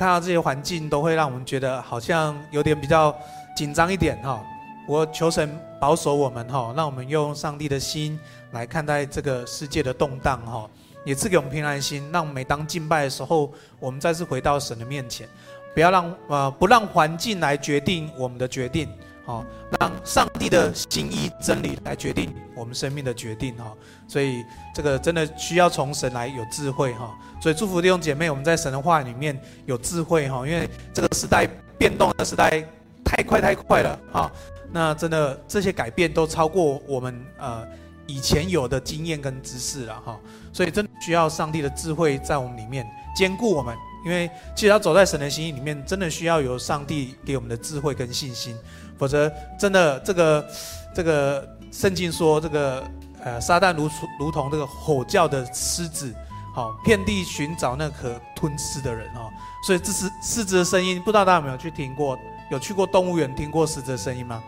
看到这些环境，都会让我们觉得好像有点比较紧张一点哈。我求神保守我们哈，让我们用上帝的心来看待这个世界的动荡哈，也赐给我们平安心，让每当敬拜的时候，我们再次回到神的面前，不要让呃不让环境来决定我们的决定。好，让上帝的心意真理来决定我们生命的决定哈，所以这个真的需要从神来有智慧哈，所以祝福弟兄姐妹，我们在神的话里面有智慧哈，因为这个时代变动的时代太快太快了哈，那真的这些改变都超过我们呃以前有的经验跟知识了哈，所以真的需要上帝的智慧在我们里面坚固我们，因为其实要走在神的心意里面，真的需要有上帝给我们的智慧跟信心。否则，真的这个这个圣经说，这个呃，撒旦如如同这个吼叫的狮子，好，遍地寻找那可吞吃的人哦。所以这是狮子的声音，不知道大家有没有去听过？有去过动物园听过狮子的声音吗？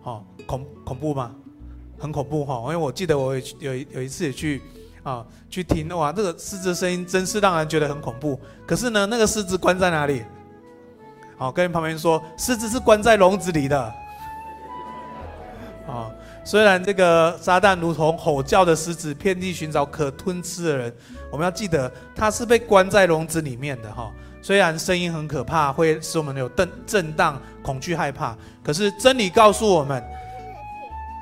好，恐恐怖吗？很恐怖哈，因为我记得我有有有一次也去啊去听，哇，这个狮子的声音真是让人觉得很恐怖。可是呢，那个狮子关在哪里？好，跟旁边说，狮子是关在笼子里的。哦，虽然这个撒旦如同吼叫的狮子，遍地寻找可吞吃的人，我们要记得，他是被关在笼子里面的哈。虽然声音很可怕，会使我们有震震荡、恐惧、害怕，可是真理告诉我们，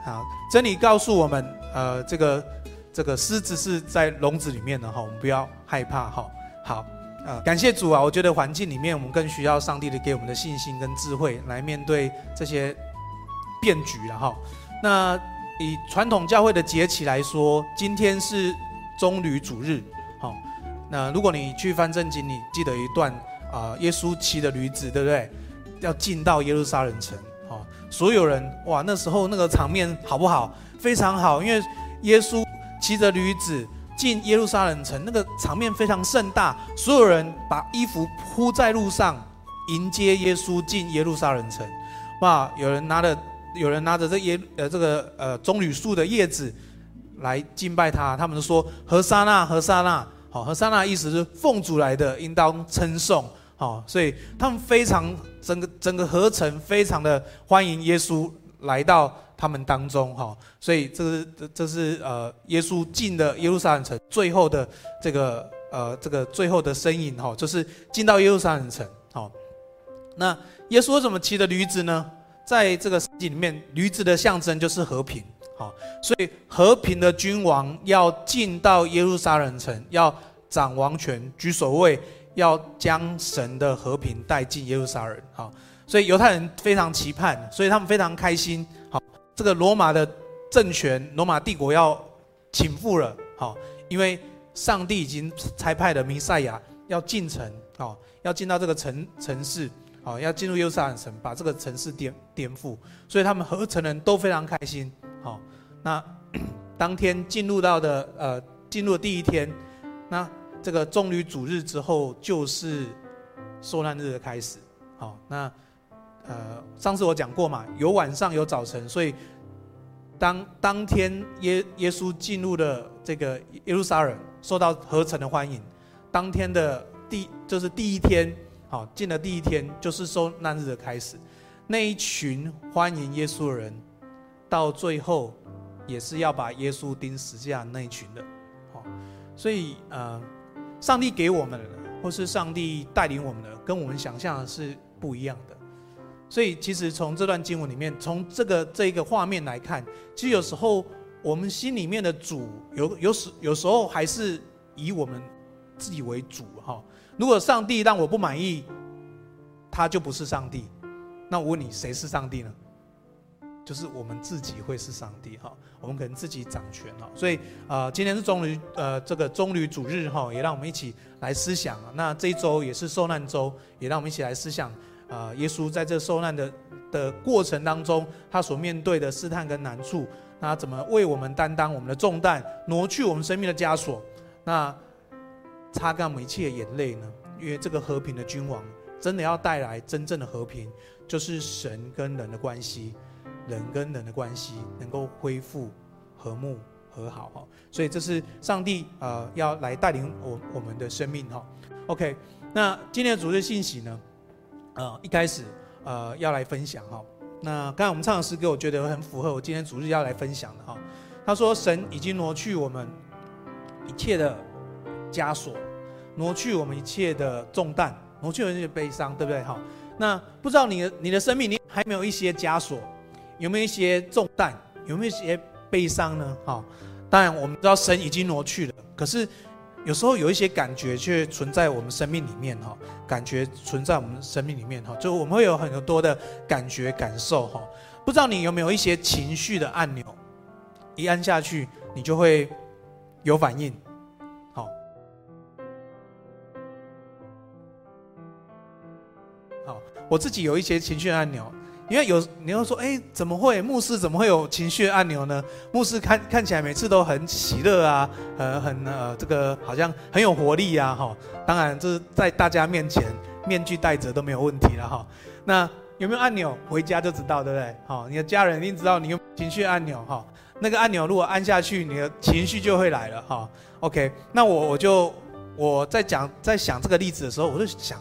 好，真理告诉我们，呃，这个这个狮子是在笼子里面的哈，我们不要害怕哈。好。啊，感谢主啊！我觉得环境里面，我们更需要上帝的给我们的信心跟智慧，来面对这些变局了哈。那以传统教会的节期来说，今天是棕榈主日，好。那如果你去翻圣经，你记得一段啊，耶稣骑的驴子，对不对？要进到耶路撒冷城，好，所有人哇，那时候那个场面好不好？非常好，因为耶稣骑着驴子。进耶路撒冷城，那个场面非常盛大，所有人把衣服铺在路上迎接耶稣进耶路撒冷城。哇，有人拿着，有人拿着这耶呃这个呃棕榈树的叶子来敬拜他，他们说何沙那何沙那，好，何沙那意思是奉主来的，应当称颂，好，所以他们非常整个整个合城非常的欢迎耶稣来到。他们当中哈，所以这是这这是呃耶稣进的耶路撒冷城最后的这个呃这个最后的身影哈，就是进到耶路撒冷城好。那耶稣怎么骑的驴子呢？在这个圣经里面，驴子的象征就是和平好，所以和平的君王要进到耶路撒冷城，要掌王权、居首位，要将神的和平带进耶路撒冷好。所以犹太人非常期盼，所以他们非常开心好。这个罗马的政权，罗马帝国要倾覆了，好，因为上帝已经差派了弥赛亚要进城，好，要进到这个城城市，好，要进入耶路撒冷城，把这个城市颠颠覆，所以他们合城人都非常开心，好，那 当天进入到的呃进入的第一天，那这个棕榈主日之后就是受难日的开始，好，那。呃，上次我讲过嘛，有晚上有早晨，所以当当天耶耶稣进入了这个耶路撒冷，受到合城的欢迎。当天的第就是第一天，好，进了第一天就是受难日的开始。那一群欢迎耶稣的人，到最后也是要把耶稣钉十字架那一群的，好，所以呃，上帝给我们的，或是上帝带领我们的，跟我们想象的是不一样的。所以，其实从这段经文里面，从这个这一个画面来看，其实有时候我们心里面的主有有时有时候还是以我们自己为主哈。如果上帝让我不满意，他就不是上帝。那我问你，谁是上帝呢？就是我们自己会是上帝哈。我们可能自己掌权哈。所以啊，今天是棕榈呃这个棕榈主日哈，也让我们一起来思想。那这一周也是受难周，也让我们一起来思想。啊，耶稣在这受难的的过程当中，他所面对的试探跟难处，那怎么为我们担当我们的重担，挪去我们生命的枷锁，那擦干我们一切的眼泪呢？因为这个和平的君王，真的要带来真正的和平，就是神跟人的关系，人跟人的关系能够恢复和睦和好哈。所以这是上帝、呃、要来带领我我们的生命哈。OK。那今天的主日信息呢，呃，一开始呃要来分享哈。那刚才我们唱的诗歌，我觉得很符合我今天主日要来分享的哈。他说：“神已经挪去我们一切的枷锁，挪去我们一切的重担，挪去我们一切悲伤，对不对？哈。那不知道你的你的生命里还没有一些枷锁，有没有一些重担，有没有一些悲伤呢？哈。当然我们知道神已经挪去了，可是有时候有一些感觉却存在我们生命里面哈，感觉存在我们生命里面哈，就我们会有很多的感觉感受哈。不知道你有没有一些情绪的按钮？一按下去，你就会有反应。好，好，我自己有一些情绪按钮，因为有你要说，哎，怎么会？牧师怎么会有情绪按钮呢？牧师看看起来每次都很喜乐啊，呃，很呃，这个好像很有活力啊，哈。当然，这是在大家面前面具戴着都没有问题了，哈。那有没有按钮？回家就知道，对不对？好，你的家人一定知道你有情绪按钮，哈。那个按钮如果按下去，你的情绪就会来了哈。OK，那我我就我在讲在想这个例子的时候，我就想，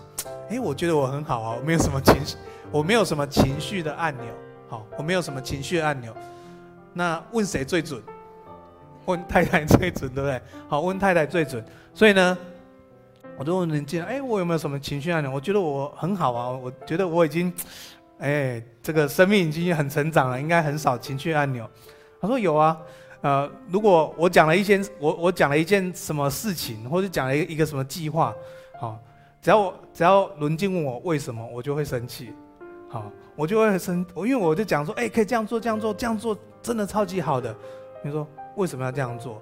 哎，我觉得我很好啊，我没有什么情绪，我没有什么情绪的按钮，好，我没有什么情绪按钮。那问谁最准？问太太最准，对不对？好，问太太最准。所以呢，我就问人家，哎，我有没有什么情绪按钮？我觉得我很好啊，我觉得我已经，哎，这个生命已经很成长了，应该很少情绪按钮。他说有啊，呃，如果我讲了一件我我讲了一件什么事情，或者讲了一个一个什么计划，好，只要我只要伦静问我为什么，我就会生气，好，我就会很生，我因为我就讲说，哎，可以这样做，这样做，这样做真的超级好的。你说为什么要这样做？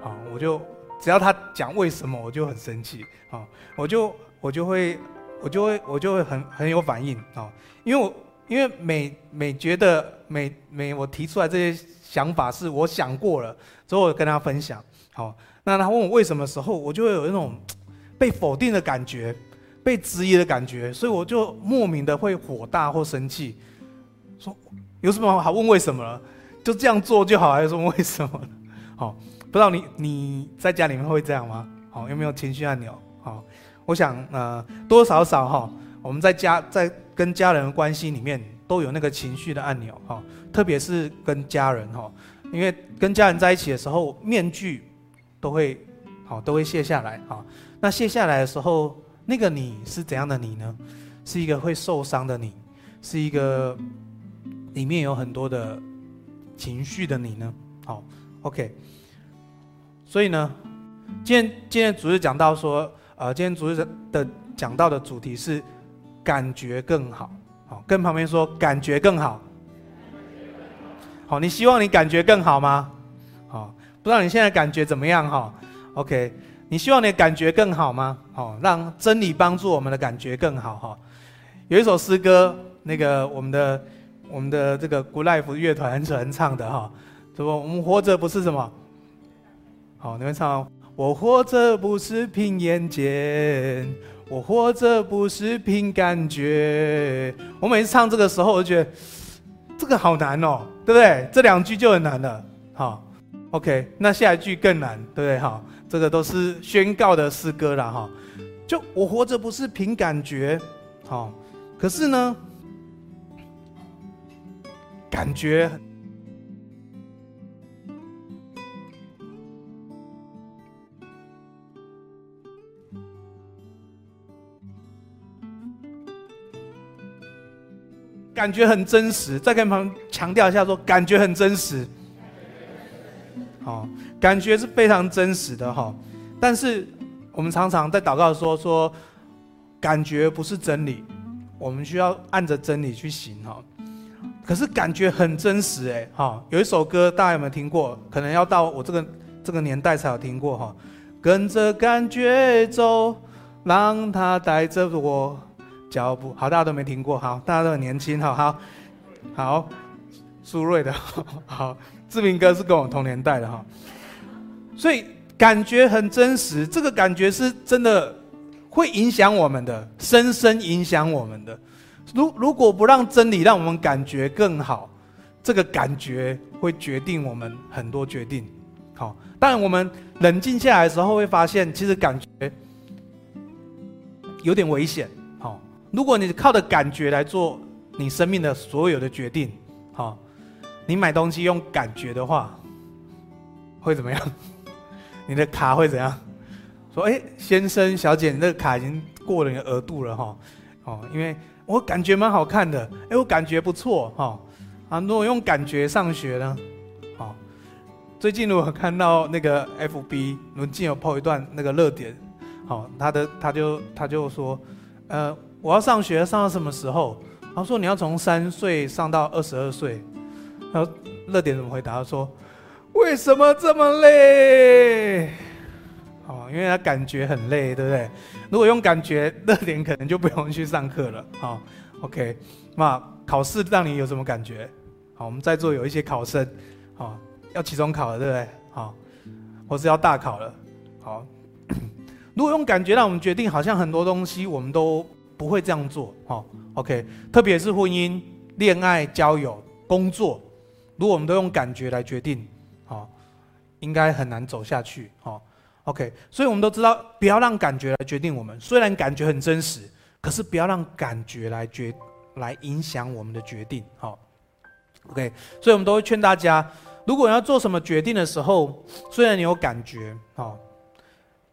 好，我就只要他讲为什么，我就很生气，好，我就我就会我就会我就会很很有反应，啊，因为我因为每每觉得每每我提出来这些。想法是我想过了，之后我跟他分享。好，那他问我为什么时候，我就会有那种被否定的感觉，被质疑的感觉，所以我就莫名的会火大或生气，说有什么好问为什么了？就这样做就好，还是说为什么？好，不知道你你在家里面会这样吗？好，有没有情绪按钮？好，我想呃多少少哈，我们在家在跟家人的关系里面。都有那个情绪的按钮哈，特别是跟家人哈，因为跟家人在一起的时候，面具都会好都会卸下来哈。那卸下来的时候，那个你是怎样的你呢？是一个会受伤的你，是一个里面有很多的情绪的你呢？好，OK。所以呢，今天今天主日讲到说，呃，今天主日的讲到的主题是感觉更好。好，跟旁边说，感觉更好。好，你希望你感觉更好吗？好，不知道你现在感觉怎么样哈？OK，你希望你的感觉更好吗？好，让真理帮助我们的感觉更好哈。有一首诗歌，那个我们的我们的这个 Good Life 乐团很喜欢唱的哈，说我们活着不是什么？好，你们唱，我活着不是凭眼见。我活着不是凭感觉。我每次唱这个时候，我就觉得这个好难哦，对不对？这两句就很难了。好，OK，那下一句更难，对不对？好，这个都是宣告的诗歌了哈。就我活着不是凭感觉，好，可是呢，感觉。感觉很真实，再跟朋友强调一下说，说感觉很真实。好，感觉是非常真实的哈。但是我们常常在祷告说说，感觉不是真理，我们需要按着真理去行哈。可是感觉很真实哎哈。有一首歌大家有没有听过？可能要到我这个这个年代才有听过哈。跟着感觉走，让它带着我。脚步好，大家都没听过，好，大家都很年轻，好好好，苏芮的，好，志明哥是跟我同年代的哈，所以感觉很真实，这个感觉是真的会影响我们的，深深影响我们的。如如果不让真理让我们感觉更好，这个感觉会决定我们很多决定。好，当然我们冷静下来的时候会发现，其实感觉。有点危险。好，如果你靠着感觉来做你生命的所有的决定，好，你买东西用感觉的话，会怎么样？你的卡会怎样？说，哎，先生、小姐，你这个卡已经过了你的额度了，哈，哦，因为我感觉蛮好看的，哎，我感觉不错，哈，啊，如果用感觉上学呢？好，最近如果看到那个 FB 伦进有 po 一段那个热点，好，他的他就他就说，呃，我要上学，上到什么时候？他说你要从三岁上到二十二岁，然后热点怎么回答？他说。为什么这么累？哦，因为他感觉很累，对不对？如果用感觉，热点可能就不用去上课了。好，OK，那考试让你有什么感觉？好，我们在座有一些考生，好，要期中考了，对不对？好，或是要大考了。好，如果用感觉让我们决定，好像很多东西我们都不会这样做。好，OK，特别是婚姻、恋爱、交友、工作，如果我们都用感觉来决定。应该很难走下去。哦，OK，所以我们都知道，不要让感觉来决定我们。虽然感觉很真实，可是不要让感觉来决来影响我们的决定。好，OK，所以我们都会劝大家，如果要做什么决定的时候，虽然你有感觉，好，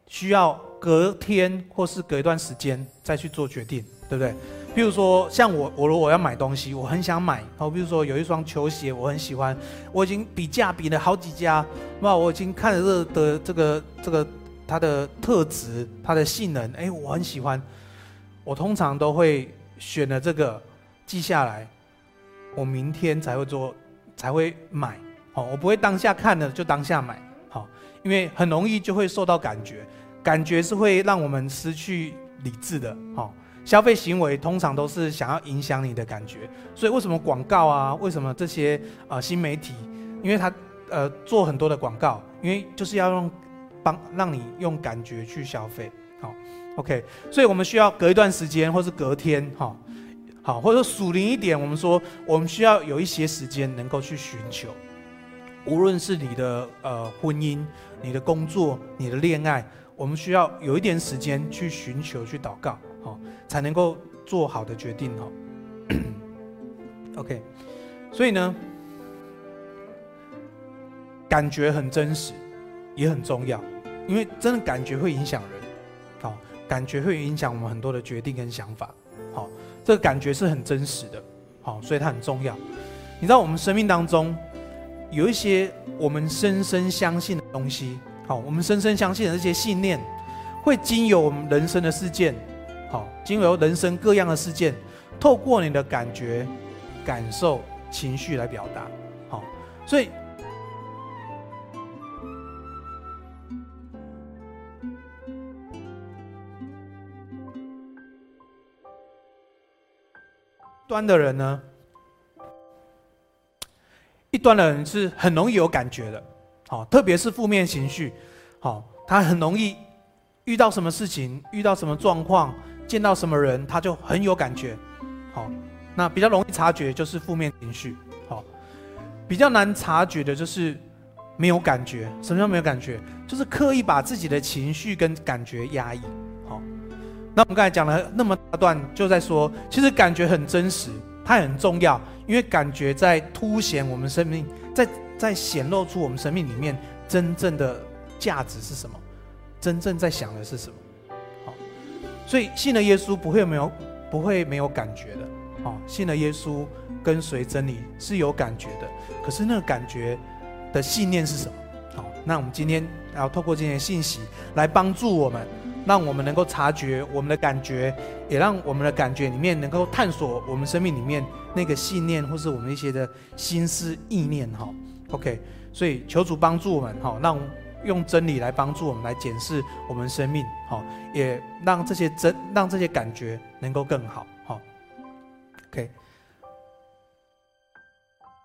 需要隔天或是隔一段时间再去做决定，对不对？比如说，像我，我如果要买东西，我很想买。好，比如说有一双球鞋，我很喜欢，我已经比价比了好几家，那我已经看了这的这个这个它的特质、它的性能，哎，我很喜欢。我通常都会选了这个记下来，我明天才会做，才会买。好，我不会当下看了就当下买。好，因为很容易就会受到感觉，感觉是会让我们失去理智的。好。消费行为通常都是想要影响你的感觉，所以为什么广告啊？为什么这些呃新媒体？因为它呃做很多的广告，因为就是要用帮让你用感觉去消费。好，OK，所以我们需要隔一段时间，或是隔天，哈，好，或者说属灵一点，我们说我们需要有一些时间能够去寻求，无论是你的呃婚姻、你的工作、你的恋爱，我们需要有一点时间去寻求、去祷告。好，才能够做好的决定哦。OK，所以呢，感觉很真实，也很重要，因为真的感觉会影响人，好，感觉会影响我们很多的决定跟想法，好，这个感觉是很真实的，好，所以它很重要。你知道我们生命当中有一些我们深深相信的东西，好，我们深深相信的这些信念，会经由我们人生的事件。经由人生各样的事件，透过你的感觉、感受、情绪来表达。好，所以端的人呢，一端的人是很容易有感觉的。好，特别是负面情绪，好，他很容易遇到什么事情，遇到什么状况。见到什么人，他就很有感觉，好，那比较容易察觉就是负面情绪，好，比较难察觉的就是没有感觉。什么叫没有感觉？就是刻意把自己的情绪跟感觉压抑，好。那我们刚才讲了那么大段，就在说，其实感觉很真实，它很重要，因为感觉在凸显我们生命，在在显露出我们生命里面真正的价值是什么，真正在想的是什么。所以信了耶稣不会没有不会没有感觉的，哦，信了耶稣跟随真理是有感觉的，可是那个感觉的信念是什么？好，那我们今天要透过这些信息来帮助我们，让我们能够察觉我们的感觉，也让我们的感觉里面能够探索我们生命里面那个信念或是我们一些的心思意念，哈，OK，所以求主帮助我们，哈，让。用真理来帮助我们来检视我们生命，好，也让这些真让这些感觉能够更好，好。OK，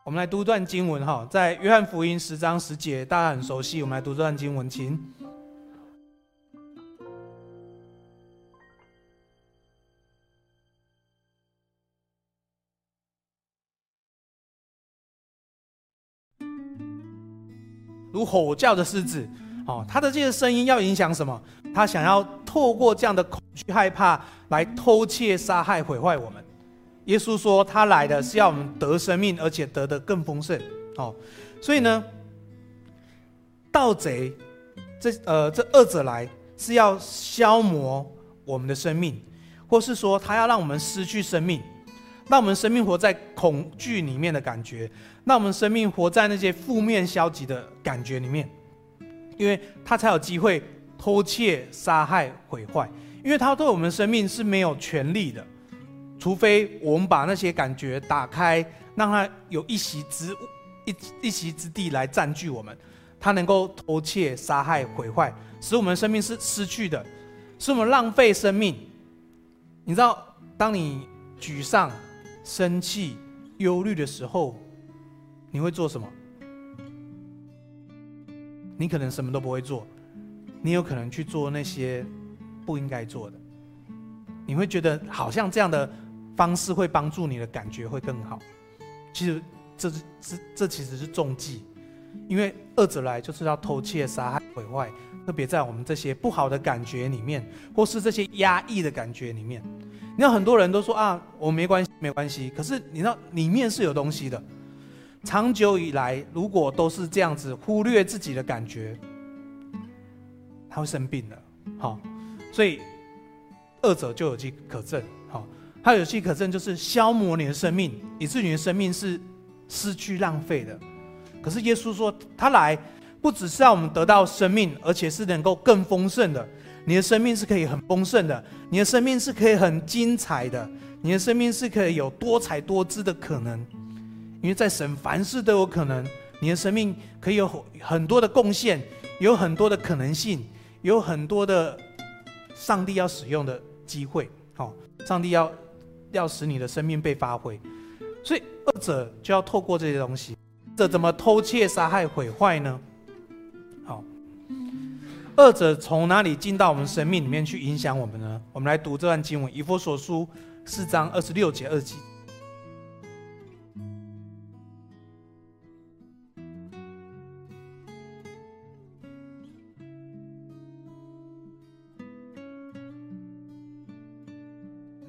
我们来读段经文哈，在约翰福音十章十节，大家很熟悉，我们来读这段经文，请。如吼叫的狮子，哦，他的这些声音要影响什么？他想要透过这样的恐惧、害怕来偷窃、杀害、毁坏我们。耶稣说，他来的是要我们得生命，而且得的更丰盛。哦，所以呢，盗贼这呃这二者来是要消磨我们的生命，或是说他要让我们失去生命，让我们生命活在恐惧里面的感觉，让我们生命活在那些负面消极的感觉里面，因为他才有机会偷窃、杀害、毁坏，因为他对我们生命是没有权利的，除非我们把那些感觉打开，让他有一席之一一席之地来占据我们，他能够偷窃、杀害、毁坏，使我们生命是失去的，使我们浪费生命。你知道，当你沮丧、生气、忧虑的时候，你会做什么？你可能什么都不会做，你有可能去做那些不应该做的。你会觉得好像这样的方式会帮助你的感觉会更好，其实。这是这这其实是中计，因为恶者来就是要偷窃、杀害、毁坏，特别在我们这些不好的感觉里面，或是这些压抑的感觉里面。你知道很多人都说啊，我没关系，没关系。可是你知道里面是有东西的。长久以来，如果都是这样子忽略自己的感觉，他会生病的。好，所以恶者就有迹可乘。好，他有迹可乘就是消磨你的生命，以致你的生命是。失去浪费的，可是耶稣说，他来不只是让我们得到生命，而且是能够更丰盛的。你的生命是可以很丰盛的，你的生命是可以很精彩的，你的生命是可以有多彩多姿的可能。因为在神凡事都有可能，你的生命可以有很多的贡献，有很多的可能性，有很多的上帝要使用的机会。好，上帝要要使你的生命被发挥。所以二者就要透过这些东西，这怎么偷窃、杀害、毁坏呢？好，二者从哪里进到我们生命里面去影响我们呢？我们来读这段经文，以弗所书四章二十六节二节。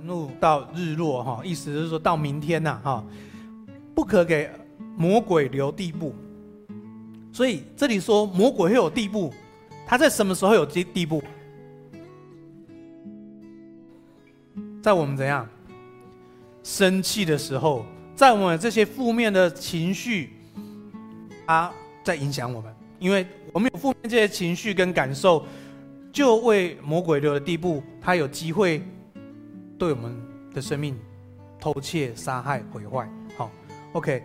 怒到日落，哈，意思是说到明天呐，哈，不可给魔鬼留地步。所以这里说魔鬼会有地步，他在什么时候有地地步？在我们怎样生气的时候，在我们这些负面的情绪，他在影响我们，因为我们有负面这些情绪跟感受，就为魔鬼留的地步，他有机会。对我们的生命偷窃、杀害、毁坏，好，OK。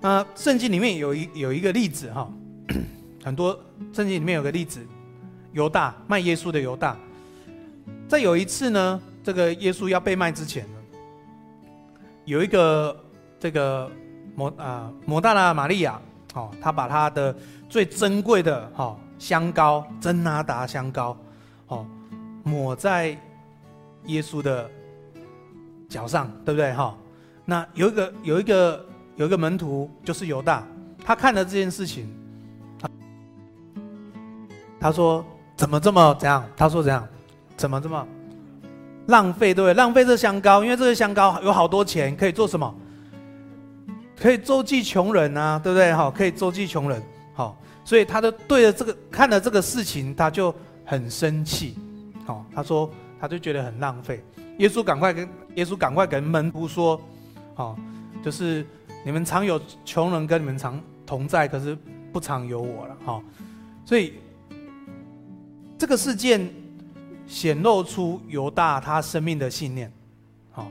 那圣经里面有一有一个例子哈，很多圣经里面有个例子，犹大卖耶稣的犹大，在有一次呢，这个耶稣要被卖之前呢，有一个这个摩啊摩大拉玛利亚，哦，他把他的最珍贵的哈香膏真哪哒香膏，哦，抹在耶稣的。脚上对不对哈？那有一个有一个有一个门徒就是犹大，他看了这件事情，他说怎么这么怎样？他说怎样？怎么这么浪费？对不对？浪费这香膏，因为这个香膏有好多钱，可以做什么？可以周济穷人啊，对不对？哈，可以周济穷人。好，所以他就对着这个看了这个事情，他就很生气。好，他说他就觉得很浪费。耶稣赶快跟耶稣赶快跟门徒说，好，就是你们常有穷人跟你们常同在，可是不常有我了，哈。所以这个事件显露出犹大他生命的信念，好，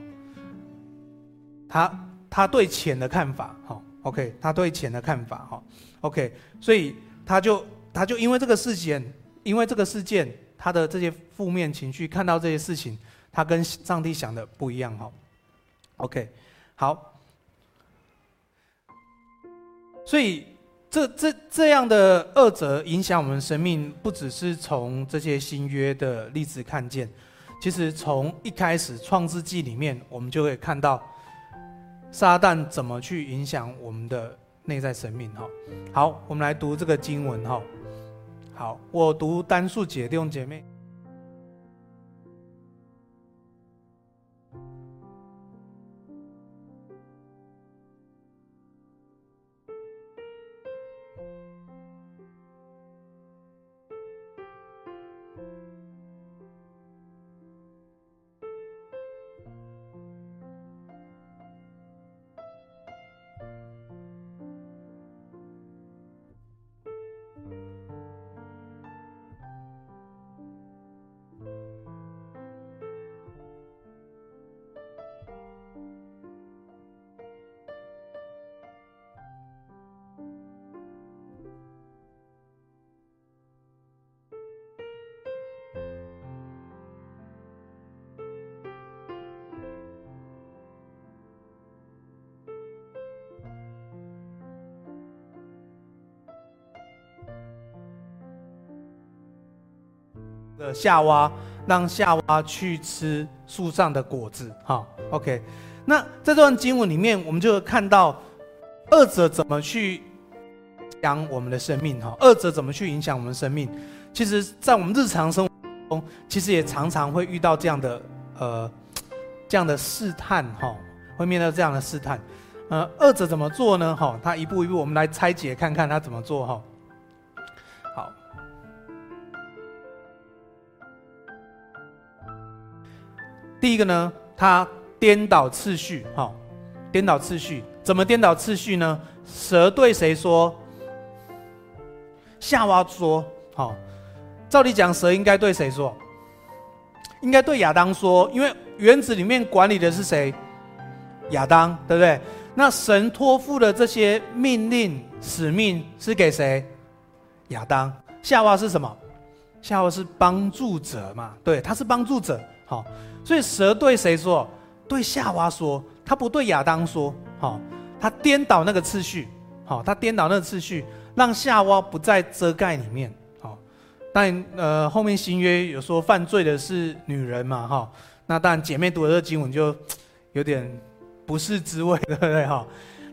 他他对钱的看法，好，OK，他对钱的看法，哈，OK，所以他就他就因为这个事件，因为这个事件，他的这些负面情绪，看到这些事情。他跟上帝想的不一样哈，OK，好，所以这这这样的二者影响我们生命，不只是从这些新约的例子看见，其实从一开始创世纪里面，我们就会看到撒旦怎么去影响我们的内在生命哈。好，我们来读这个经文哈。好，我读单数节，弟兄姐妹。的夏娃，让夏娃去吃树上的果子。好，OK。那在这段经文里面，我们就看到二者怎么去影响我们的生命。哈，二者怎么去影响我们生命？其实，在我们日常生活中，其实也常常会遇到这样的呃这样的试探。哈，会面对这样的试探。呃，二者怎么做呢？哈，他一步一步，我们来拆解看看他怎么做。哈。第一个呢，他颠倒次序，哈，颠倒次序，怎么颠倒次序呢？蛇对谁说？夏娃说，好，照理讲，蛇应该对谁说？应该对亚当说，因为园子里面管理的是谁？亚当，对不对？那神托付的这些命令、使命是给谁？亚当。夏娃是什么？夏娃是帮助者嘛？对，他是帮助者，好。所以蛇对谁说？对夏娃说，他不对亚当说。好，他颠倒那个次序。好，他颠倒那个次序，让夏娃不在遮盖里面。好，但呃后面新约有说犯罪的是女人嘛？哈，那当然姐妹读的这个经文就有点不是滋味，对不对？哈，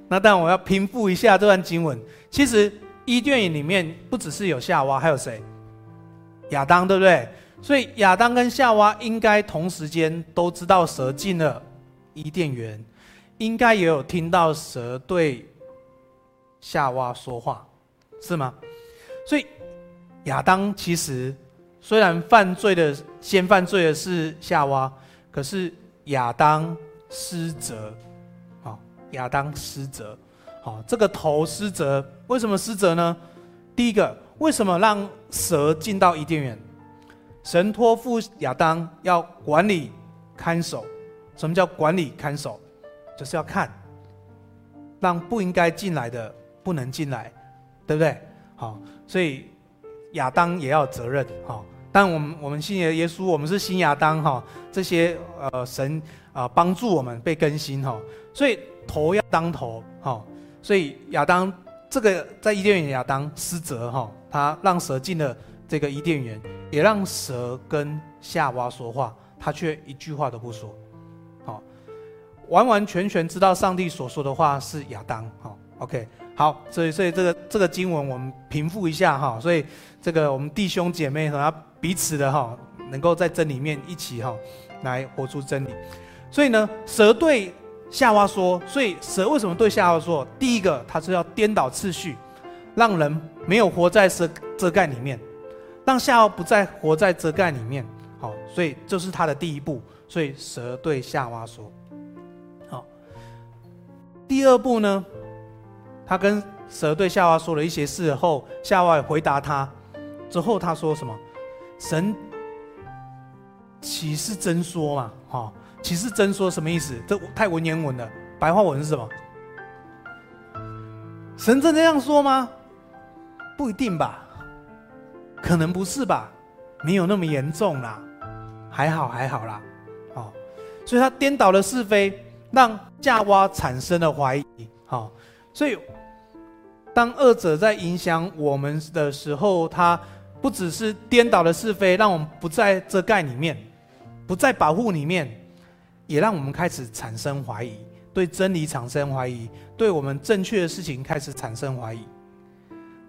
那但我要平复一下这段经文。其实伊甸园里面不只是有夏娃，还有谁？亚当，对不对？所以亚当跟夏娃应该同时间都知道蛇进了伊甸园，应该也有听到蛇对夏娃说话，是吗？所以亚当其实虽然犯罪的先犯罪的是夏娃，可是亚当失责，啊，亚当失责，啊，这个头失责，为什么失责呢？第一个，为什么让蛇进到伊甸园？神托付亚当要管理、看守。什么叫管理、看守？就是要看，让不应该进来的不能进来，对不对？好，所以亚当也要责任。好，但我们我们信耶稣，我们是新亚当。哈，这些呃神啊帮助我们被更新。哈，所以头要当头。哈，所以亚当这个在伊甸园亚当失责。哈，他让蛇进了这个伊甸园。也让蛇跟夏娃说话，他却一句话都不说。好，完完全全知道上帝所说的话是亚当。好，OK，好，所以所以这个这个经文我们平复一下哈。所以这个我们弟兄姐妹和他彼此的哈，能够在真理面一起哈来活出真理。所以呢，蛇对夏娃说，所以蛇为什么对夏娃说？第一个，他是要颠倒次序，让人没有活在遮遮盖里面。让夏娃不再活在遮盖里面，好，所以这是他的第一步。所以蛇对夏娃说：“好。”第二步呢，他跟蛇对夏娃说了一些事后，夏娃也回答他。之后他说什么？神岂是真说嘛？哈，岂是真说什么意思？这太文言文了。白话文是什么？神真这样说吗？不一定吧。可能不是吧，没有那么严重啦，还好还好啦，哦，所以他颠倒了是非，让夏娃产生了怀疑，好，所以当二者在影响我们的时候，他不只是颠倒了是非，让我们不在遮盖里面，不在保护里面，也让我们开始产生怀疑，对真理产生怀疑，对我们正确的事情开始产生怀疑。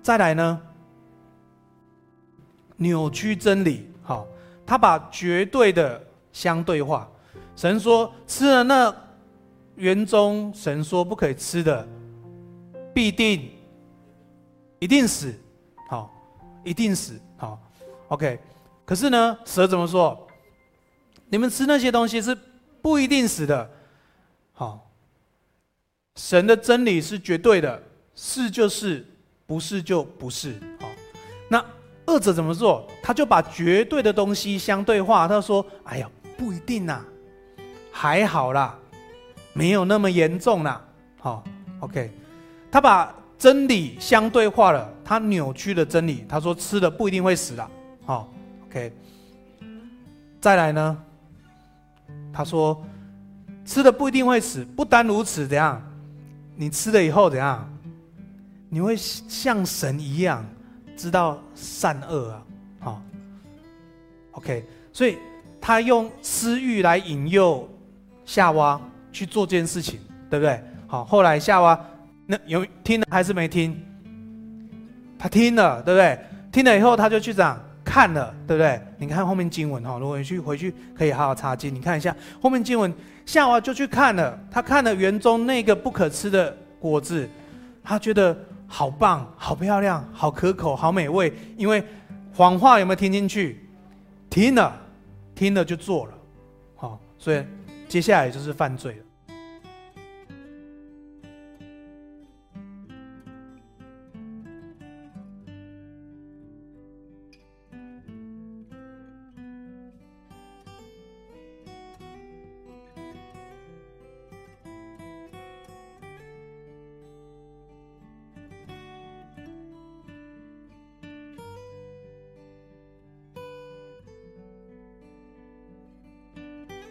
再来呢？扭曲真理。好，他把绝对的相对化。神说吃了那园中神说不可以吃的，必定一定死。好，一定死。好，OK。可是呢，蛇怎么说？你们吃那些东西是不一定死的。好，神的真理是绝对的，是就是，不是就不是。好，二者怎么做？他就把绝对的东西相对化。他说：“哎呀，不一定呐，还好啦，没有那么严重啦。”好，OK。他把真理相对化了，他扭曲了真理。他说：“吃了不一定会死啦。”好，OK。再来呢？他说：“吃的不一定会死，不单如此，怎样？你吃了以后怎样？你会像神一样知道善恶啊！好，OK。所以他用私欲来引诱夏娃去做这件事情，对不对？好，后来夏娃那有听了还是没听？他听了，对不对？听了以后，他就去讲。”看了，对不对？你看后面经文哈，如果你去回去可以好好查经，你看一下后面经文，夏娃就去看了，他看了园中那个不可吃的果子，他觉得好棒、好漂亮、好可口、好美味。因为谎话有没有听进去？听了，听了就做了，好，所以接下来就是犯罪了。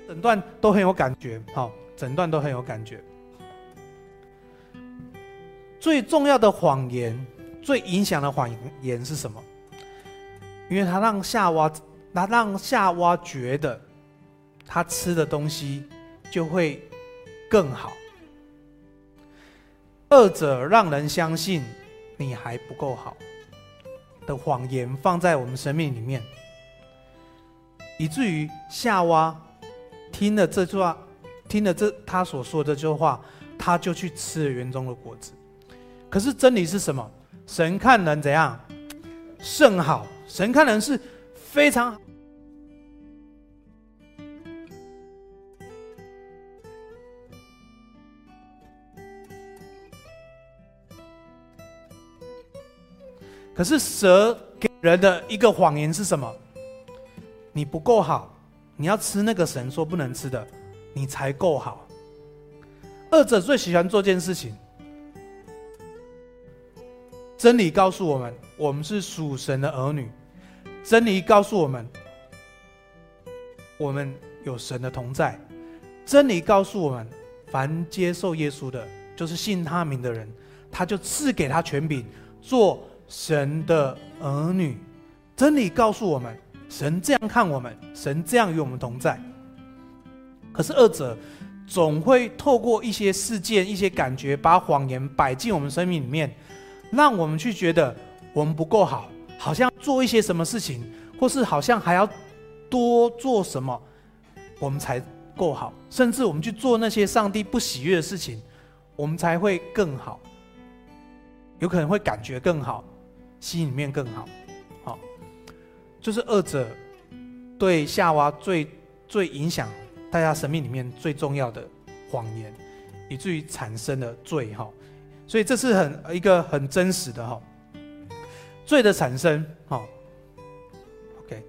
整段都很有感觉，好，整段都很有感觉。最重要的谎言，最影响的谎言是什么？因为他让夏娃，他让夏娃觉得，他吃的东西就会更好。二者让人相信你还不够好的谎言放在我们生命里面，以至于夏娃。听了这句话，听了这他所说的这句话，他就去吃了园中的果子。可是真理是什么？神看人怎样？甚好。神看人是非常好。可是蛇给人的一个谎言是什么？你不够好。你要吃那个神说不能吃的，你才够好。二者最喜欢做件事情。真理告诉我们，我们是属神的儿女。真理告诉我们，我们有神的同在。真理告诉我们，凡接受耶稣的，就是信他名的人，他就赐给他权柄，做神的儿女。真理告诉我们。神这样看我们，神这样与我们同在。可是二者总会透过一些事件、一些感觉，把谎言摆进我们生命里面，让我们去觉得我们不够好，好像做一些什么事情，或是好像还要多做什么，我们才够好。甚至我们去做那些上帝不喜悦的事情，我们才会更好，有可能会感觉更好，心里面更好。就是二者对夏娃最最影响大家生命里面最重要的谎言，以至于产生了罪哈，所以这是很一个很真实的哈，罪的产生哈，OK，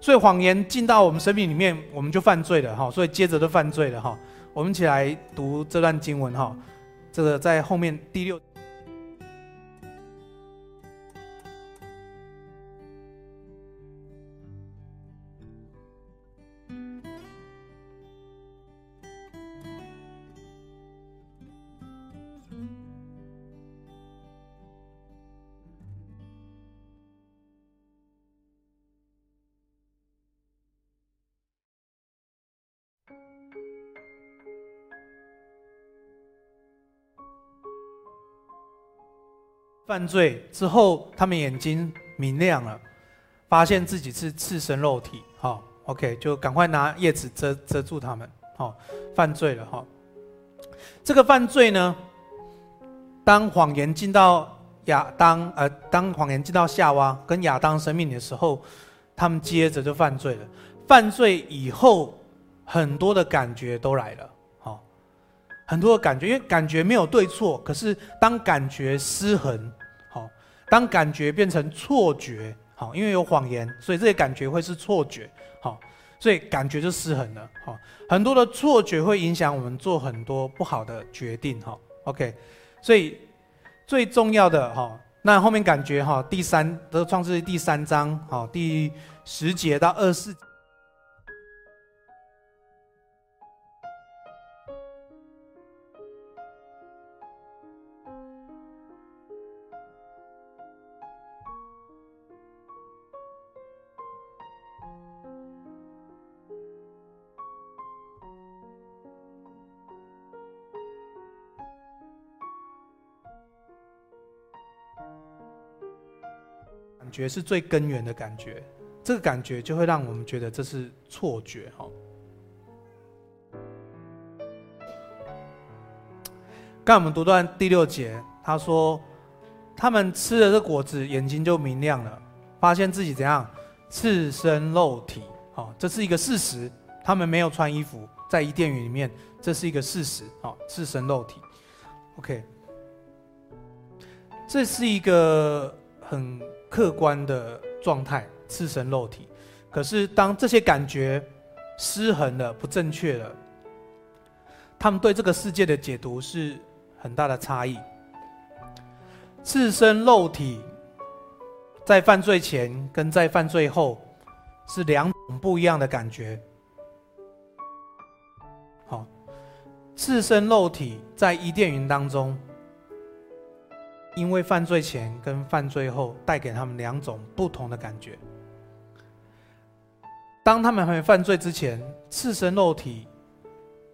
所以谎言进到我们生命里面，我们就犯罪了哈，所以接着就犯罪了哈，我们一起来读这段经文哈，这个在后面第六。犯罪之后，他们眼睛明亮了，发现自己是赤身肉体，好，OK，就赶快拿叶子遮遮住他们，好，犯罪了哈。这个犯罪呢，当谎言进到亚当，呃，当谎言进到夏娃跟亚当生命里的时候，他们接着就犯罪了。犯罪以后，很多的感觉都来了，好，很多的感觉，因为感觉没有对错，可是当感觉失衡，当感觉变成错觉。好，因为有谎言，所以这些感觉会是错觉。好，所以感觉就失衡了。好，很多的错觉会影响我们做很多不好的决定。哈，OK，所以最重要的哈，那后面感觉哈，第三的创世记第三章，好，第十节到二十四。觉是最根源的感觉，这个感觉就会让我们觉得这是错觉。哈，刚我们读段第六节，他说他们吃了这果子，眼睛就明亮了，发现自己怎样赤身露体。好，这是一个事实。他们没有穿衣服，在伊甸园里面，这是一个事实。好，赤身露体。OK，这是一个很。客观的状态，赤身肉体。可是当这些感觉失衡了、不正确了，他们对这个世界的解读是很大的差异。赤身肉体在犯罪前跟在犯罪后是两种不一样的感觉。好，赤身肉体在伊甸园当中。因为犯罪前跟犯罪后带给他们两种不同的感觉。当他们还没犯罪之前，赤身肉体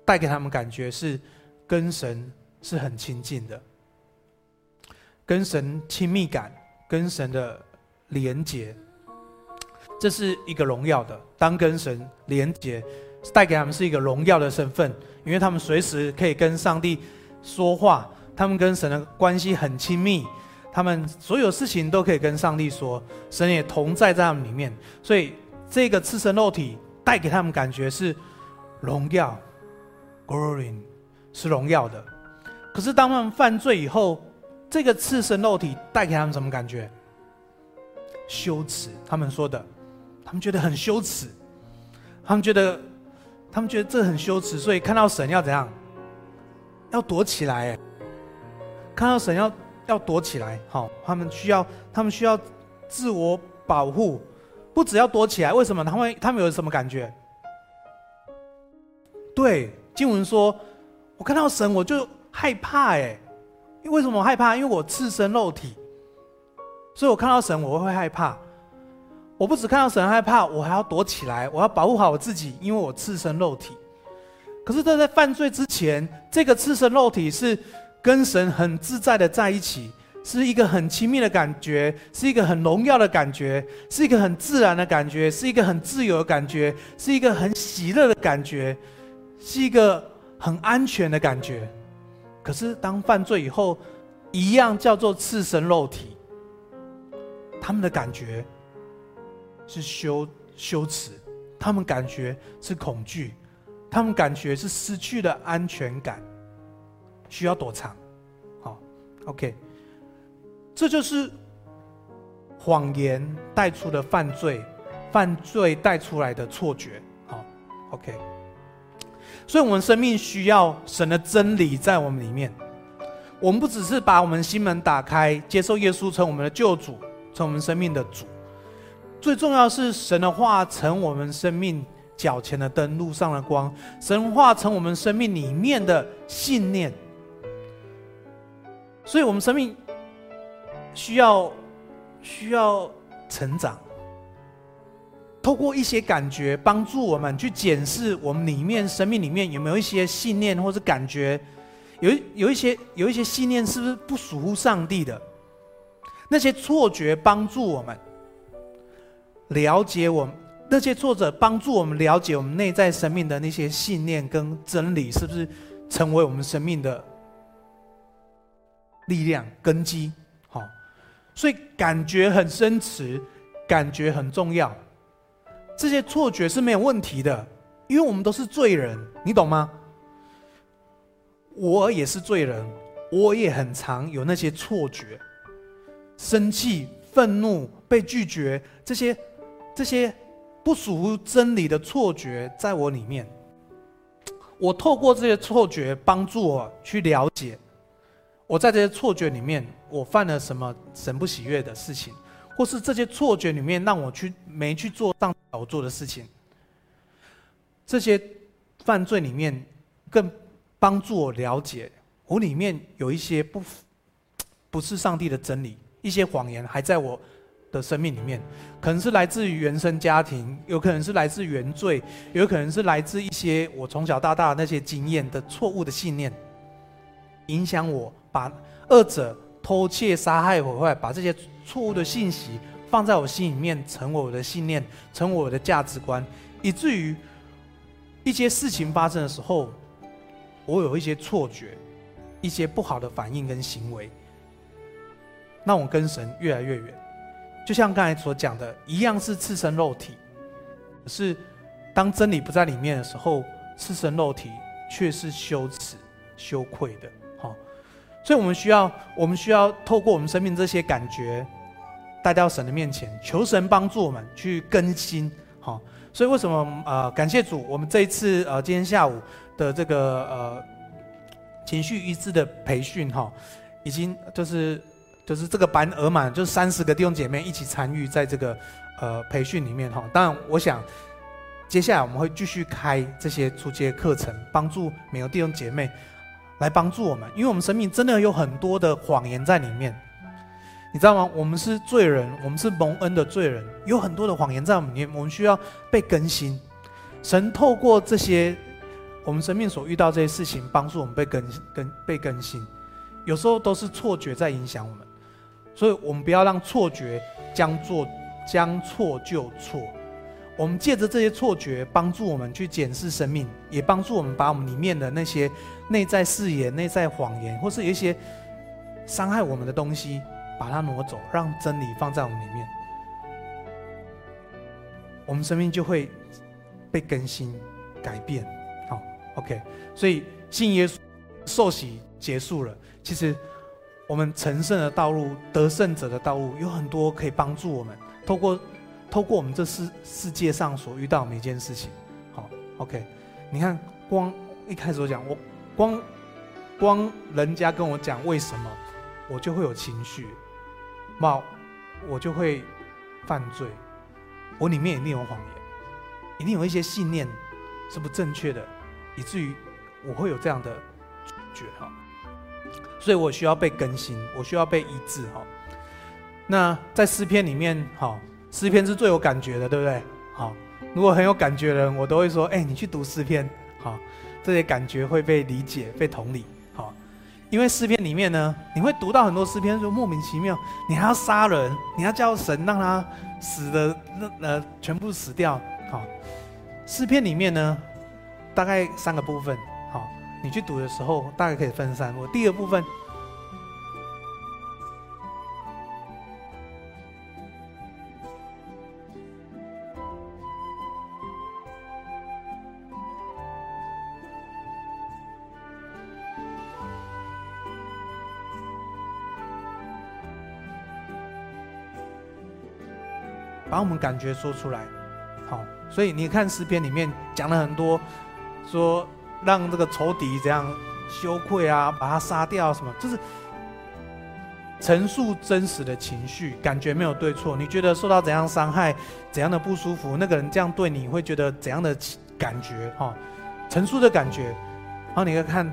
带给他们感觉是跟神是很亲近的，跟神亲密感，跟神的连结，这是一个荣耀的。当跟神连结，带给他们是一个荣耀的身份，因为他们随时可以跟上帝说话。他们跟神的关系很亲密，他们所有事情都可以跟上帝说，神也同在在他们里面，所以这个赤身肉体带给他们感觉是荣耀，glory 是荣耀的。可是当他们犯罪以后，这个赤身肉体带给他们什么感觉？羞耻。他们说的，他们觉得很羞耻，他们觉得，他们觉得这很羞耻，所以看到神要怎样？要躲起来。看到神要要躲起来，好，他们需要他们需要自我保护，不只要躲起来，为什么？他们他们有什么感觉？对，经文说，我看到神我就害怕，哎，因为什么害怕？因为我赤身肉体，所以我看到神我会害怕。我不只看到神害怕，我还要躲起来，我要保护好我自己，因为我赤身肉体。可是，他在犯罪之前，这个赤身肉体是。跟神很自在的在一起，是一个很亲密的感觉，是一个很荣耀的感觉，是一个很自然的感觉，是一个很自由的感觉，是一个很喜乐的感觉，是一个很安全的感觉。可是当犯罪以后，一样叫做赤身肉体，他们的感觉是羞羞耻，他们感觉是恐惧，他们感觉是失去了安全感。需要躲藏，好，OK，这就是谎言带出的犯罪，犯罪带出来的错觉，好，OK，所以，我们生命需要神的真理在我们里面。我们不只是把我们心门打开，接受耶稣成我们的救主，成我们生命的主，最重要是神的话成我们生命脚前的灯，路上的光。神话成我们生命里面的信念。所以，我们生命需要需要成长，透过一些感觉帮助我们去检视我们里面生命里面有没有一些信念或者感觉，有有一些有一些信念是不是不属乎上帝的？那些错觉帮助我们，了解我们，那些挫折帮助我们了解我们内在生命的那些信念跟真理，是不是成为我们生命的力量根基？好，所以感觉很深沉，感觉很重要。这些错觉是没有问题的，因为我们都是罪人，你懂吗？我也是罪人，我也很常有那些错觉，生气、愤怒、被拒绝，这些这些不属于真理的错觉在我里面。我透过这些错觉帮助我去了解，我在这些错觉里面我犯了什么神不喜悦的事情。或是这些错觉里面让我去没去做当我做的事情，这些犯罪里面更帮助我了解，我里面有一些不不是上帝的真理，一些谎言还在我的生命里面，可能是来自于原生家庭，有可能是来自原罪，有可能是来自一些我从小到大那些经验的错误的信念，影响我把二者。偷窃、杀害、毁坏，把这些错误的信息放在我心里面，成为我的信念，成为我的价值观，以至于一些事情发生的时候，我有一些错觉，一些不好的反应跟行为，让我跟神越来越远。就像刚才所讲的，一样是赤身肉体，可是当真理不在里面的时候，赤身肉体却是羞耻、羞愧的。所以，我们需要，我们需要透过我们生命这些感觉，带到神的面前，求神帮助我们去更新。好，所以为什么呃，感谢主，我们这一次呃，今天下午的这个呃情绪医治的培训哈，已经就是就是这个班额满，就是三十个弟兄姐妹一起参与在这个呃培训里面哈。当然，我想接下来我们会继续开这些初阶课程，帮助每个弟兄姐妹。来帮助我们，因为我们生命真的有很多的谎言在里面，你知道吗？我们是罪人，我们是蒙恩的罪人，有很多的谎言在我们里面，我们需要被更新。神透过这些我们生命所遇到这些事情，帮助我们被更更被更新。有时候都是错觉在影响我们，所以我们不要让错觉将做将错就错。我们借着这些错觉，帮助我们去检视生命，也帮助我们把我们里面的那些内在誓言、内在谎言，或是有一些伤害我们的东西，把它挪走，让真理放在我们里面，我们生命就会被更新、改变。好，OK。所以信耶稣、受洗结束了。其实我们成圣的道路、得胜者的道路，有很多可以帮助我们透过。透过我们这世世界上所遇到的每一件事情，好，OK，你看，光一开始我讲，我光光人家跟我讲为什么，我就会有情绪，冒，我就会犯罪，我里面一定有谎言，一定有一些信念是不正确的，以至于我会有这样的觉哈，所以我需要被更新，我需要被医治哈。那在诗篇里面，哈。诗篇是最有感觉的，对不对？好，如果很有感觉的人，我都会说：哎，你去读诗篇，好，这些感觉会被理解、被同理。好，因为诗篇里面呢，你会读到很多诗篇，说莫名其妙，你还要杀人，你要叫神让他死的那呃全部死掉。好，诗篇里面呢，大概三个部分。好，你去读的时候，大概可以分三。我第二部分。把我们感觉说出来，好，所以你看诗篇里面讲了很多，说让这个仇敌怎样羞愧啊，把他杀掉什么，就是陈述真实的情绪，感觉没有对错。你觉得受到怎样伤害，怎样的不舒服，那个人这样对你会觉得怎样的感觉？哈，陈述的感觉。然后你可以看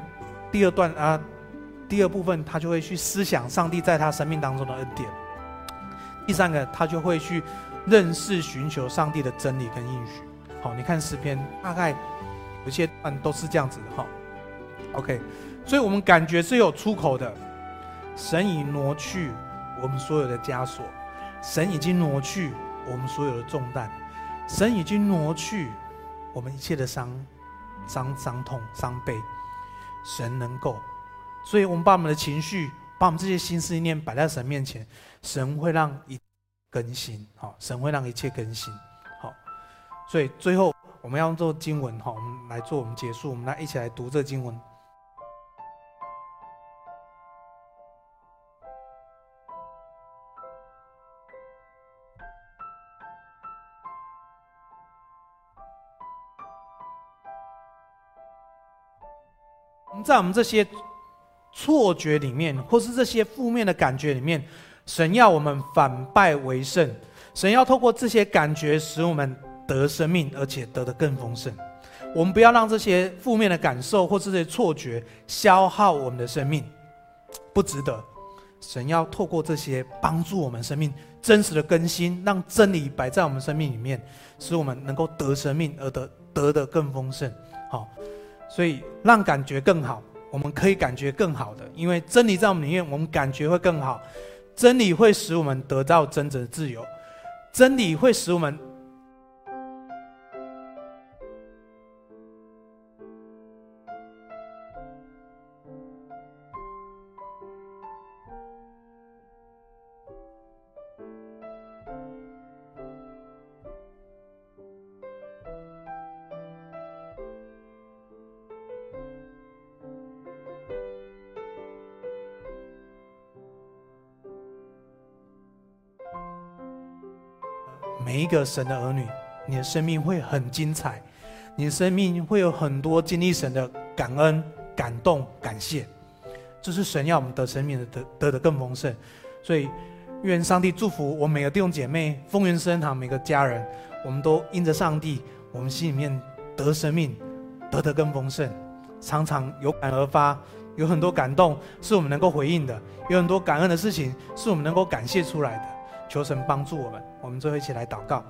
第二段啊，第二部分他就会去思想上帝在他生命当中的恩典。第三个他就会去。认识、寻求上帝的真理跟应许。好，你看诗篇，大概有些段都是这样子的哈。OK，所以我们感觉是有出口的。神已挪去我们所有的枷锁，神已经挪去我们所有的重担。神已经挪去我们一切的伤、伤、伤痛、伤悲。神能够，所以我们把我们的情绪，把我们这些心思意念摆在神面前，神会让一更新。好，神会让一切更新。好，所以最后我们要用这经文，哈，我们来做我们结束，我们来一起来读这经文。在我们这些错觉里面，或是这些负面的感觉里面，神要我们反败为胜。神要透过这些感觉，使我们得生命，而且得的更丰盛。我们不要让这些负面的感受，或这些错觉消耗我们的生命，不值得。神要透过这些帮助我们生命真实的更新，让真理摆在我们生命里面，使我们能够得生命，而得得的更丰盛。好。所以，让感觉更好，我们可以感觉更好的，因为真理在我们里面，我们感觉会更好。真理会使我们得到真正的自由，真理会使我们。每一个神的儿女，你的生命会很精彩，你的生命会有很多经历神的感恩、感动、感谢，这是神要我们得生命的得得的更丰盛。所以，愿上帝祝福我每个弟兄姐妹、丰原圣堂每个家人，我们都因着上帝，我们心里面得生命，得的更丰盛，常常有感而发，有很多感动是我们能够回应的，有很多感恩的事情是我们能够感谢出来的。求神帮助我们，我们最后一起来祷告。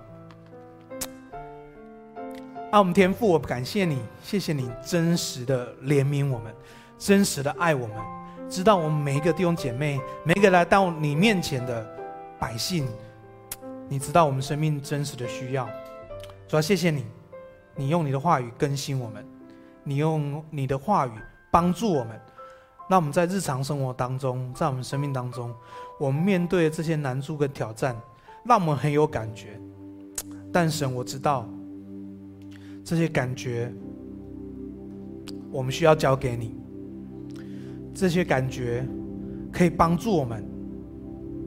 啊，我们天父，我感谢你，谢谢你真实的怜悯我们，真实的爱我们，知道我们每一个弟兄姐妹，每一个来到你面前的百姓，你知道我们生命真实的需要。主要谢谢你，你用你的话语更新我们，你用你的话语帮助我们。让我们在日常生活当中，在我们生命当中，我们面对这些难处跟挑战，让我们很有感觉。但神，我知道这些感觉，我们需要交给你。这些感觉可以帮助我们，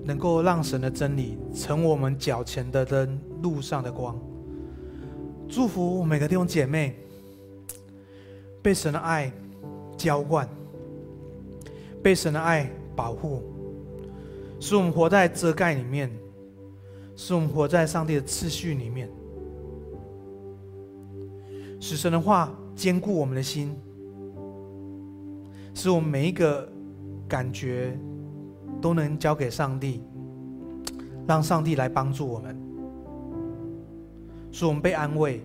能够让神的真理成为我们脚前的灯，路上的光。祝福每个弟兄姐妹，被神的爱浇灌。被神的爱保护，使我们活在遮盖里面，使我们活在上帝的次序里面，使神的话坚固我们的心，使我们每一个感觉都能交给上帝，让上帝来帮助我们，使我们被安慰，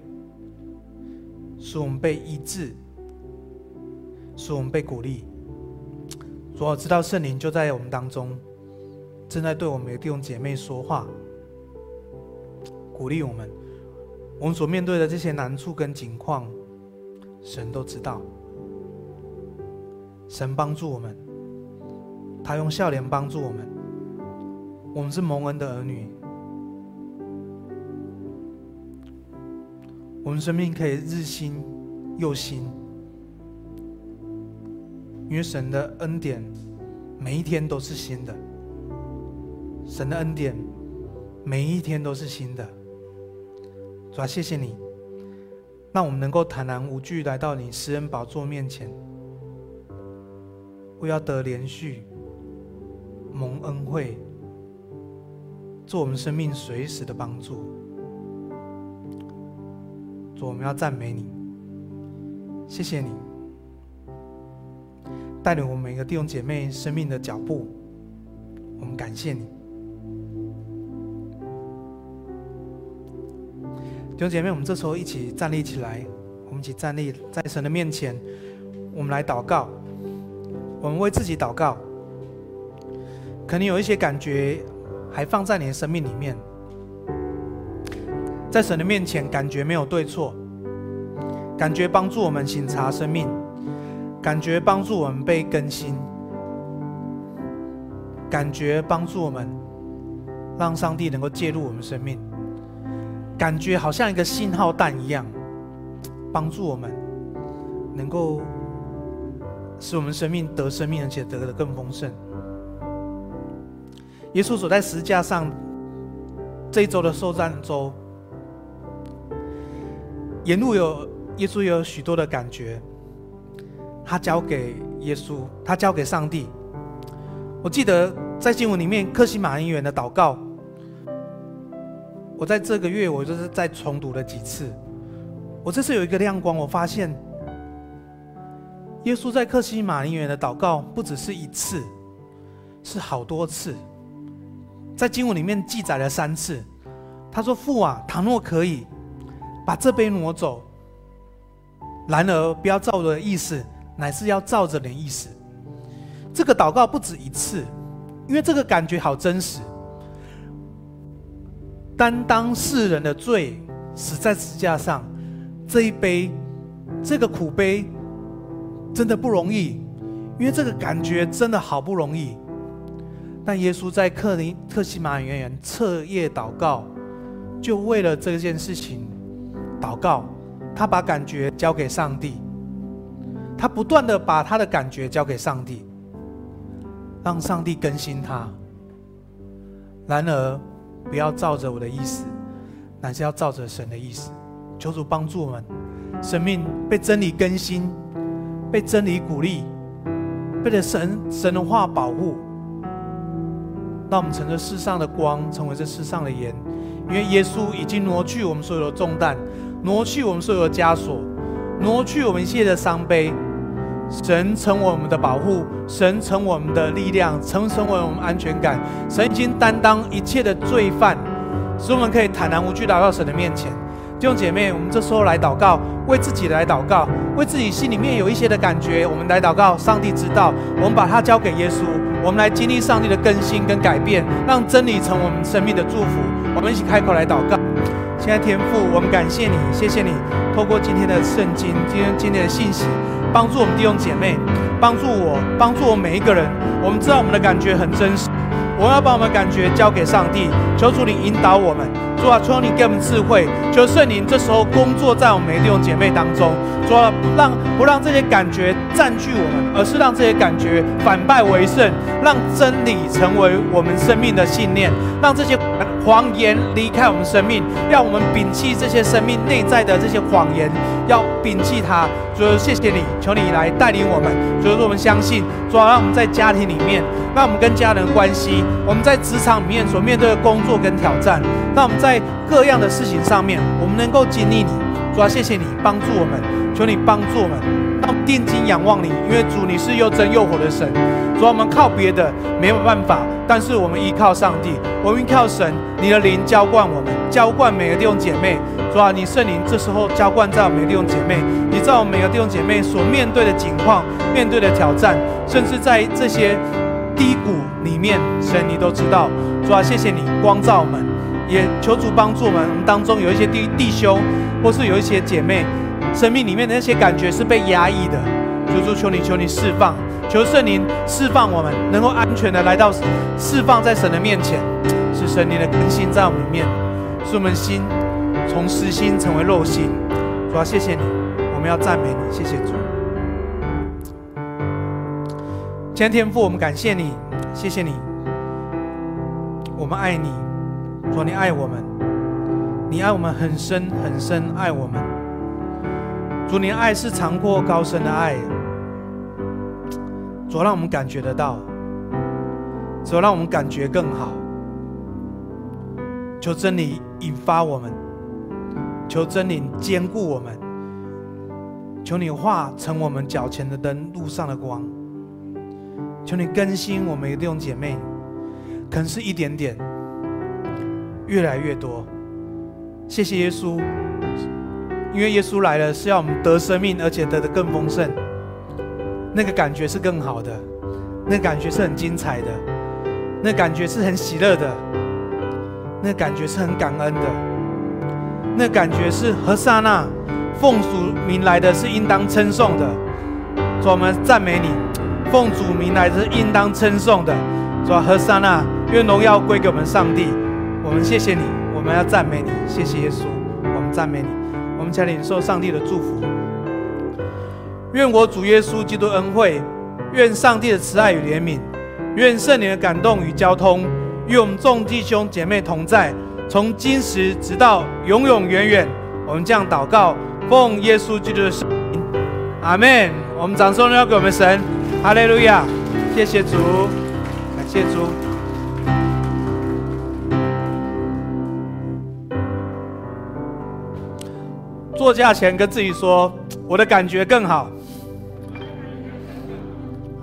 使我们被医治，使我们被鼓励。主，我知道圣灵就在我们当中，正在对我们的弟兄姐妹说话，鼓励我们。我们所面对的这些难处跟境况，神都知道。神帮助我们，他用笑脸帮助我们。我们是蒙恩的儿女，我们生命可以日新又新。因为神的恩典每一天都是新的，神的恩典每一天都是新的。主啊，谢谢你，让我们能够坦然无惧来到你施恩宝座面前，为要得连续蒙恩惠，做我们生命随时的帮助。主，我们要赞美你，谢谢你。带领我们每个弟兄姐妹生命的脚步，我们感谢你，弟兄姐妹，我们这时候一起站立起来，我们一起站立在神的面前，我们来祷告，我们为自己祷告。可能有一些感觉还放在你的生命里面，在神的面前感觉没有对错，感觉帮助我们省察生命，感觉帮助我们被更新，感觉帮助我们让上帝能够介入我们生命，感觉好像一个信号弹一样，帮助我们能够使我们生命得生命，而且得的更丰盛。耶稣走在十架上这一周的受难周，沿路有耶稣有许多的感觉，他交给耶稣，他交给上帝。我记得在经文里面，克西马恩园的祷告，我在这个月我就是再重读了几次。我这次有一个亮光，我发现耶稣在客西马尼园的祷告不只是一次，是好多次。在经文里面记载了三次，他说：“父啊，倘若可以，把这杯挪走；然而不要照我的意思，乃是要照着你的意思。”这个祷告不止一次，因为这个感觉好真实。担当世人的罪，死在十字架上，这一杯，这个苦杯，真的不容易，因为这个感觉真的好不容易。但耶稣在克林客西马尼园彻夜祷告，就为了这件事情祷告。他把感觉交给上帝，他不断的把他的感觉交给上帝，让上帝更新他。然而，不要照着我的意思，乃是要照着神的意思。求主帮助我们，生命被真理更新，被真理鼓励，被这神神的话保护。让我们成为世上的光，成为这世上的盐，因为耶稣已经挪去我们所有的重担，挪去我们所有的枷锁，挪去我们一切的伤悲。神成为我们的保护，神成为我们的力量，成成为我们安全感。神已经担当一切的罪犯，使我们可以坦然无惧来到神的面前。弟兄姐妹，我们这时候来祷告，为自己来祷告，为自己心里面有一些的感觉，我们来祷告。上帝知道，我们把它交给耶稣。我们来经历上帝的更新跟改变，让真理成我们生命的祝福。我们一起开口来祷告。现在天父，我们感谢你，谢谢你，透过今天的圣经，今天今天的信息，帮助我们弟兄姐妹，帮助我，帮助我每一个人。我们知道我们的感觉很真实。我要把我们的感觉交给上帝，求主你引导我们，主啊，求你给我们智慧，求圣灵这时候工作在我们每弟兄姐妹当中，主啊，让不让这些感觉占据我们，而是让这些感觉反败为胜，让真理成为我们生命的信念，让这些谎言离开我们生命，让我们摒弃这些生命内在的这些谎言，要摒弃它。主，谢谢你，求你来带领我们。主，我们相信，主啊，让我们在家庭里面，让我们跟家人关系。我们在职场里面所面对的工作跟挑战，让我们在各样的事情上面，我们能够经历你。主啊，谢谢你帮助我们，求你帮助我们，让定睛仰望你，因为主你是又真又活的神。主啊，我们靠别的没有办法，但是我们依靠上帝，我们依靠神，你的灵浇灌我们，浇灌每个弟兄姐妹。主啊，你圣灵这时候浇灌在我们每个弟兄姐妹，你知道我们每个弟兄姐妹所面对的境况、面对的挑战，甚至在这些。低谷里面，神你都知道，主啊，谢谢你光照我们，也求主帮助我们。我们当中有一些弟弟兄，或是有一些姐妹，生命里面的那些感觉是被压抑的，主主求你求你释放，求圣灵释放我们，能够安全的来到释放在神的面前，是神灵的更新在我们里面，使我们心从实心成为肉心。主啊，谢谢你，我们要赞美你，谢谢主。天天父，我们感谢你，谢谢你，我们爱你，主你爱我们，你爱我们很深很深，爱我们。主你爱是长过高深的爱，主让我们感觉得到，主让我们感觉更好。求真理引发我们，求真理坚固我们，求你化成我们脚前的灯，路上的光。求你更新我们的弟兄姐妹，可能是一点点，越来越多。谢谢耶稣，因为耶稣来了是要我们得生命，而且得的更丰盛。那个感觉是更好的，那感觉是很精彩的，那感觉是很喜乐的，那感觉是很感恩的。那感觉是和散那，奉主名来的是应当称颂的。主，我们赞美你，奉主名来的是应当称颂的。主，和散那，愿荣耀归给我们上帝。我们谢谢你，我们要赞美你，谢谢耶稣，我们赞美你。我们才领受上帝的祝福。愿我主耶稣基督恩惠，愿上帝的慈爱与怜悯，愿圣灵的感动与交通，与我们众弟兄姐妹同在，从今时直到永永远远。我们这样祷告，奉耶稣基督的圣名，阿门。我们掌声要给我们神，哈利路亚，谢谢主，感谢主。坐驾前跟自己说，我的感觉更好。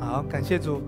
好，感谢主。